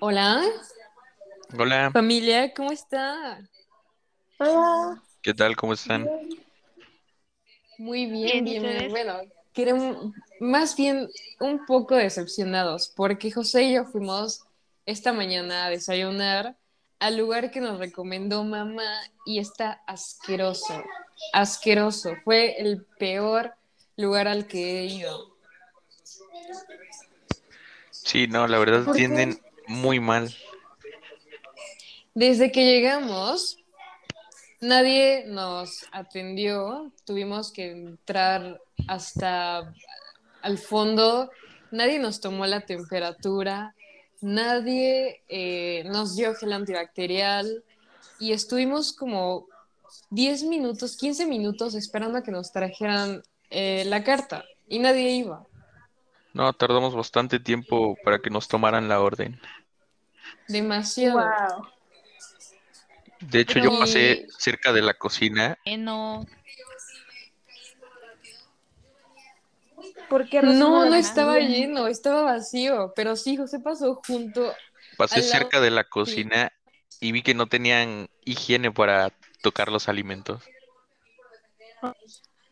Hola, Hola, familia, ¿cómo está? Hola. ¿qué tal? ¿Cómo están? Muy bien, Bien, ¿y bien? Bueno, queremos, más bien un poco decepcionados, porque José y yo fuimos esta mañana a desayunar al lugar que nos recomendó mamá y está asqueroso, asqueroso. Fue el peor lugar al que he ido. Sí, no, la verdad tienden muy mal. Desde que llegamos, nadie nos atendió, tuvimos que entrar hasta al fondo, nadie nos tomó la temperatura, nadie eh, nos dio gel antibacterial. Y estuvimos como 10 minutos, 15 minutos esperando a que nos trajeran eh, la carta y nadie iba. No, tardamos bastante tiempo para que nos tomaran la orden. Demasiado. Wow. De hecho, Pero- yo pasé cerca de la cocina. no. ¿Por qué No, no estaba lleno, estaba vacío, pero sí, José pasó junto Pasé cerca de la cocina y vi que no tenían higiene para tocar los alimentos.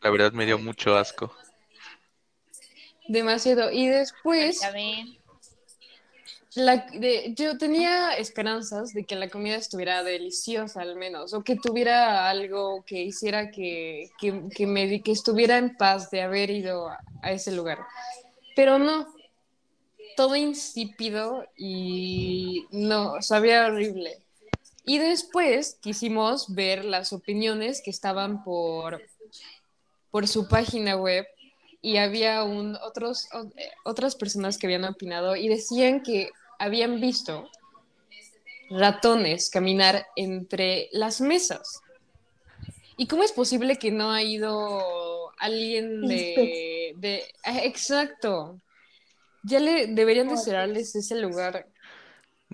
La verdad me dio mucho asco. demasiado. Y después Ya ven. La, de- yo tenía esperanzas de que la comida estuviera deliciosa al menos, o que tuviera algo que hiciera que, que, que me, que estuviera en paz de haber ido a, a ese lugar. Pero no, todo insípido y no, sabía horrible. Y después quisimos ver las opiniones que estaban por, por su página web y había un, otros, o- eh, otras personas que habían opinado y decían que habían visto ratones caminar entre las mesas. ¿Y cómo es posible que no ha ido alguien de... de ah, exacto. Ya le deberían de cerrarles ese lugar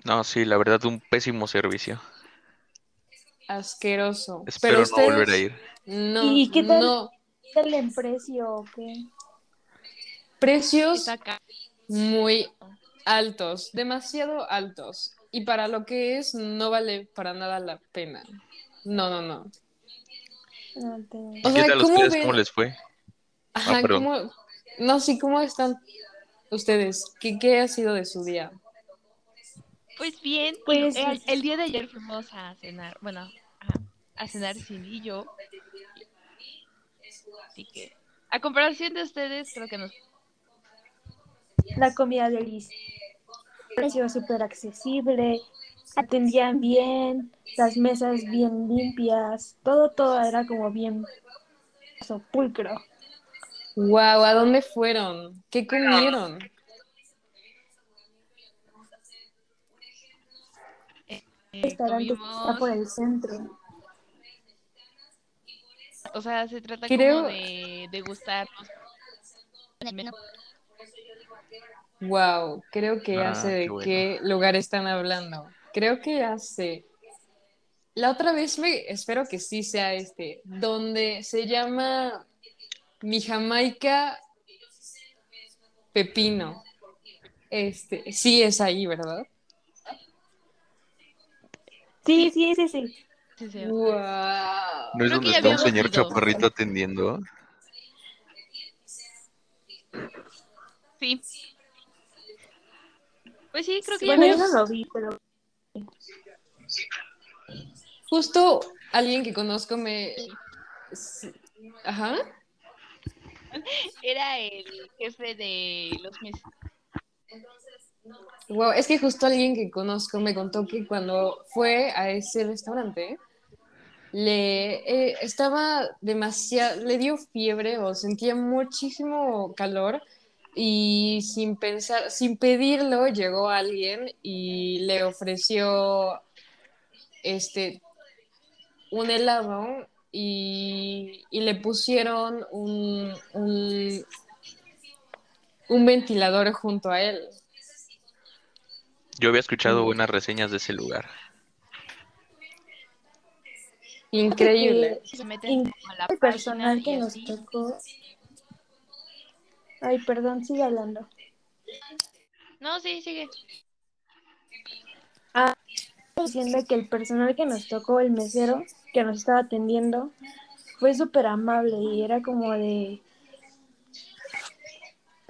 No, sí, la verdad un pésimo servicio. asqueroso. Espero Pero no volver a ir. No, ¿Y qué tal? no. ¿Qué tal en precio o qué? Precios muy altos, demasiado altos. Y para lo que es, no vale para nada la pena. No, no, no. No te- O ¿Qué sea, tal ¿cómo ustedes? ven? ¿Cómo les fue? Ajá. ¿cómo- No, sí, ¿cómo están ustedes? ¿Qué, qué ha sido de su día? Pues bien, Pues- el, el día de ayer fuimos a cenar, bueno, a, a cenar Cindy y yo. Así que, a comparación de ustedes, creo que nos... La comida deliciosa. Precio súper accesible. Atendían bien. Las mesas bien limpias. Todo, todo era como bien sepulcro. Wow, ¿a dónde fueron? ¿Qué comieron? eh, Restaurante está por el centro. O sea, se trata Creo- como de degustarnos. Wow, creo que ya Ah, sé de qué bueno. qué lugar están hablando. Creo que ya sé. La otra vez me espero que sí sea este, donde se llama Mi Jamaica Pepino. Este, sí es ahí, ¿verdad? Sí, sí, sí, sí. Sí, sí. Wow. ¿No es Creo donde está un señor ido. chaparrito atendiendo? Sí. Pues sí, creo que ya Bueno, yo no lo vi, pero Justo alguien que conozco me Ajá. era el jefe de los meses. Wow, es que justo alguien que conozco me contó que cuando fue a ese restaurante le eh, estaba demasiado, le dio fiebre o sentía muchísimo calor y sin pensar, sin pedirlo, llegó alguien y le ofreció este un helado y, y le pusieron un, un, un ventilador junto a él. Yo había escuchado Mm. buenas reseñas de ese lugar. Increíble. Se meten In- como a la el personal que nos tocó Ay, perdón, sigue hablando. No, sí, sigue. Diciendo que el personal que nos tocó, el mesero que nos estaba atendiendo, fue súper amable y era como de...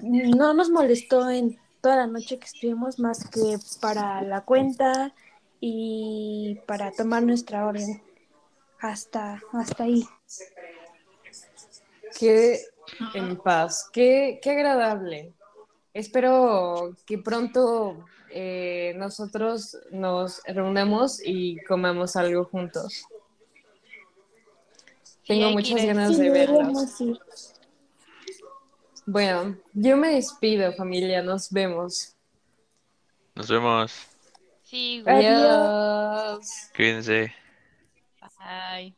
No nos molestó en toda la noche que estuvimos más que para la cuenta y para tomar nuestra orden. Hasta, hasta ahí. Qué en paz, qué, qué agradable. Espero que pronto eh, nosotros nos reunamos y comamos algo juntos. Tengo muchas ganas de verlos. Bueno, yo me despido, familia. Nos vemos. Nos vemos. Sí, güey. Adiós. Cuídense. Bye.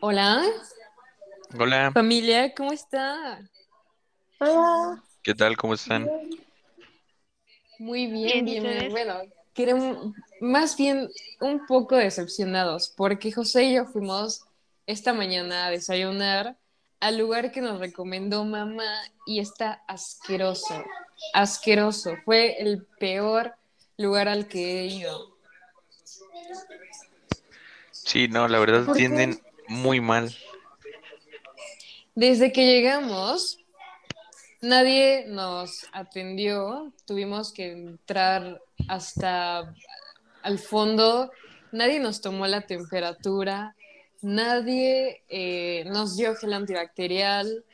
Hola, Hola, familia, ¿cómo está? Hola. ¿qué tal? ¿Cómo están? Muy Bien, bien, bien. Bueno, queremos, más bien un poco decepcionados, porque José y yo fuimos esta mañana a desayunar al lugar que nos recomendó mamá y está asqueroso, asqueroso. Fue el peor lugar al que he ido. Sí, no, la verdad tienden muy mal. Desde que llegamos, nadie nos atendió, tuvimos que entrar hasta al fondo, nadie nos tomó la temperatura, nadie eh, nos dio gel antibacterial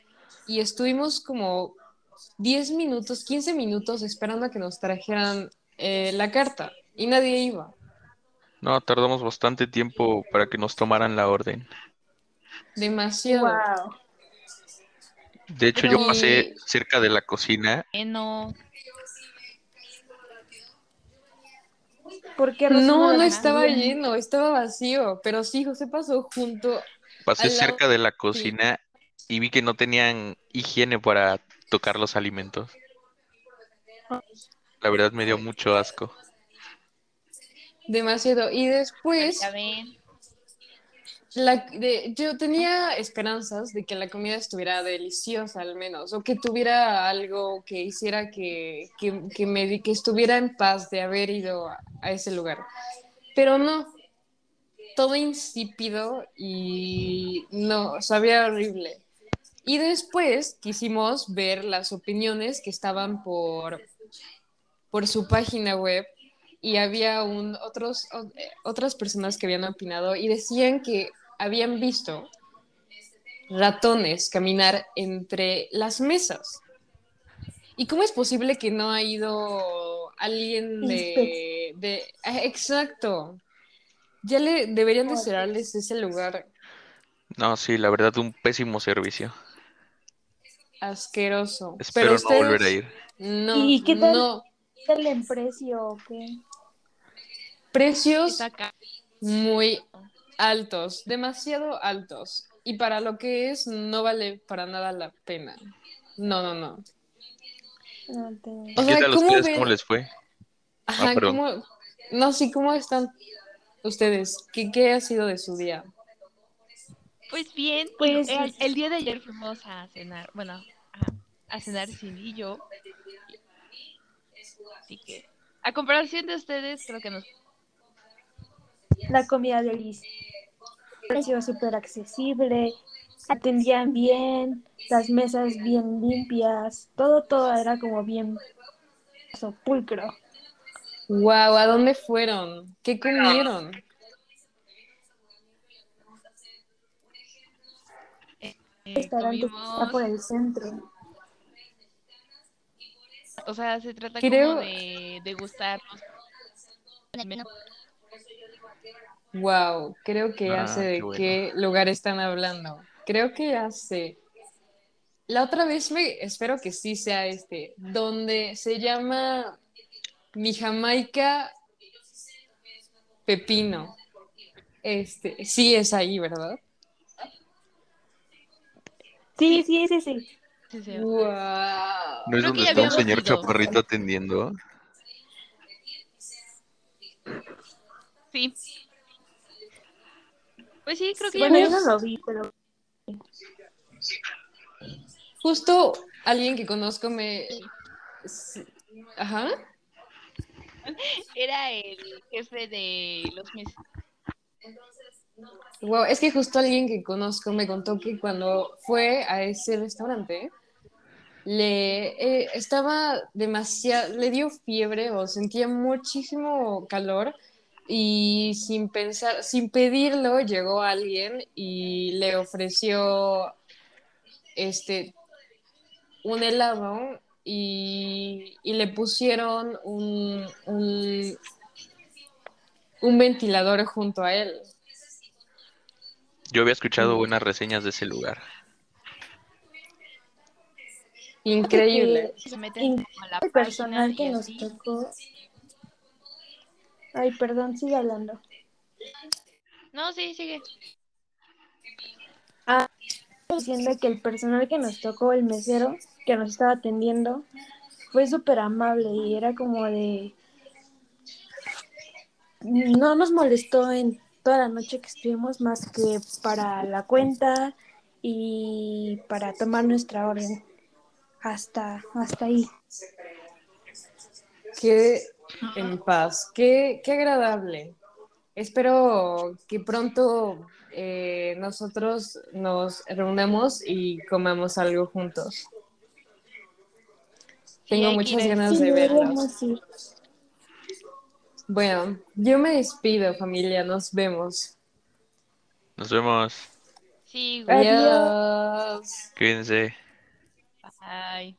y estuvimos como 10 minutos, 15 minutos esperando a que nos trajeran eh, la carta y nadie iba. No, tardamos bastante tiempo para que nos tomaran la orden. Demasiado. Wow. De hecho, Pero- yo pasé cerca de la cocina. ¿Por No, no estaba lleno, estaba vacío, pero sí, José pasó junto Pasé lado- cerca de la cocina y vi que no tenían higiene para tocar los alimentos. La verdad me dio mucho asco. demasiado. Y después ya ven. Yo tenía esperanzas de que la comida estuviera deliciosa al menos, o que tuviera algo que hiciera que, que, me, que estuviera en paz de haber ido a, a ese lugar. Pero no, todo insípido y no, sabía horrible. Y después quisimos ver las opiniones que estaban por, por su página web y había un, otros, eh, otras personas que habían opinado y decían que habían visto ratones caminar entre las mesas. ¿Y cómo es posible que no ha ido alguien de... de ah, exacto. Ya le deberían de cerrarles ese lugar No, sí, la verdad, un pésimo servicio. asqueroso. Espero Pero no volver a ir. No, ¿Y qué tal? no. ¿Qué tal en precio o qué? Precios muy altos, demasiado altos. Y para lo que es, no vale para nada la pena. No, no, no. No te- O ¿Qué sea, tal a ¿cómo ustedes? ven? ¿Cómo les fue? Ajá, perdón. ¿cómo- No, sí, ¿cómo están ustedes? ¿Qué, qué ha sido de su día? Pues bien, Pues- el, el día de ayer fuimos a cenar, bueno, a, a cenar Cindy y yo. Así que, a comparación de ustedes, creo que nos... La comida deliciosa. Precio súper accesible. Atendían bien. Las mesas bien limpias. Todo, todo era como bien sepulcro. Wow, ¿a dónde fueron? ¿Qué comieron? restaurante está por el centro. o sea, se trata Creo- como de menú. Wow, creo que ya Ah, sé de qué bueno. qué lugar están hablando. Creo que ya sé. La otra vez me espero que sí sea este, donde se llama Mi Jamaica Pepino. Este, sí es ahí, ¿verdad? Sí, sí, sí, sí. Sí, sí. Wow. ¿No es Creo donde ya está un señor ido. chaparrito atendiendo? Sí. Pues sí, creo que Bueno, ya yo no lo vi, pero Justo alguien que conozco me... Ajá. era el jefe de los meses. Wow, es que justo alguien que conozco me contó que cuando fue a ese restaurante, le eh, estaba demasiado, le dio fiebre o sentía muchísimo calor y sin pensar, sin pedirlo, llegó alguien y le ofreció este un helado y, y le pusieron un, un, un ventilador junto a él. Yo había escuchado buenas reseñas de ese lugar. Increíble. Se meten a la página personal que nos tocó. Ay, perdón, sigue hablando. No, sí, sigue. Diciendo que el personal que nos tocó, el mesero que nos estaba atendiendo, fue súper amable y era como de. No nos molestó en toda la noche que estuvimos más que para la cuenta y para tomar nuestra orden. Hasta, hasta ahí. Qué en paz, qué, qué agradable. Espero que pronto eh, nosotros nos reunamos y comamos algo juntos. Tengo muchas ganas de verlos. Bueno, yo me despido, familia. Nos vemos. Nos vemos. Sí. Adiós. Cuídense. Bye.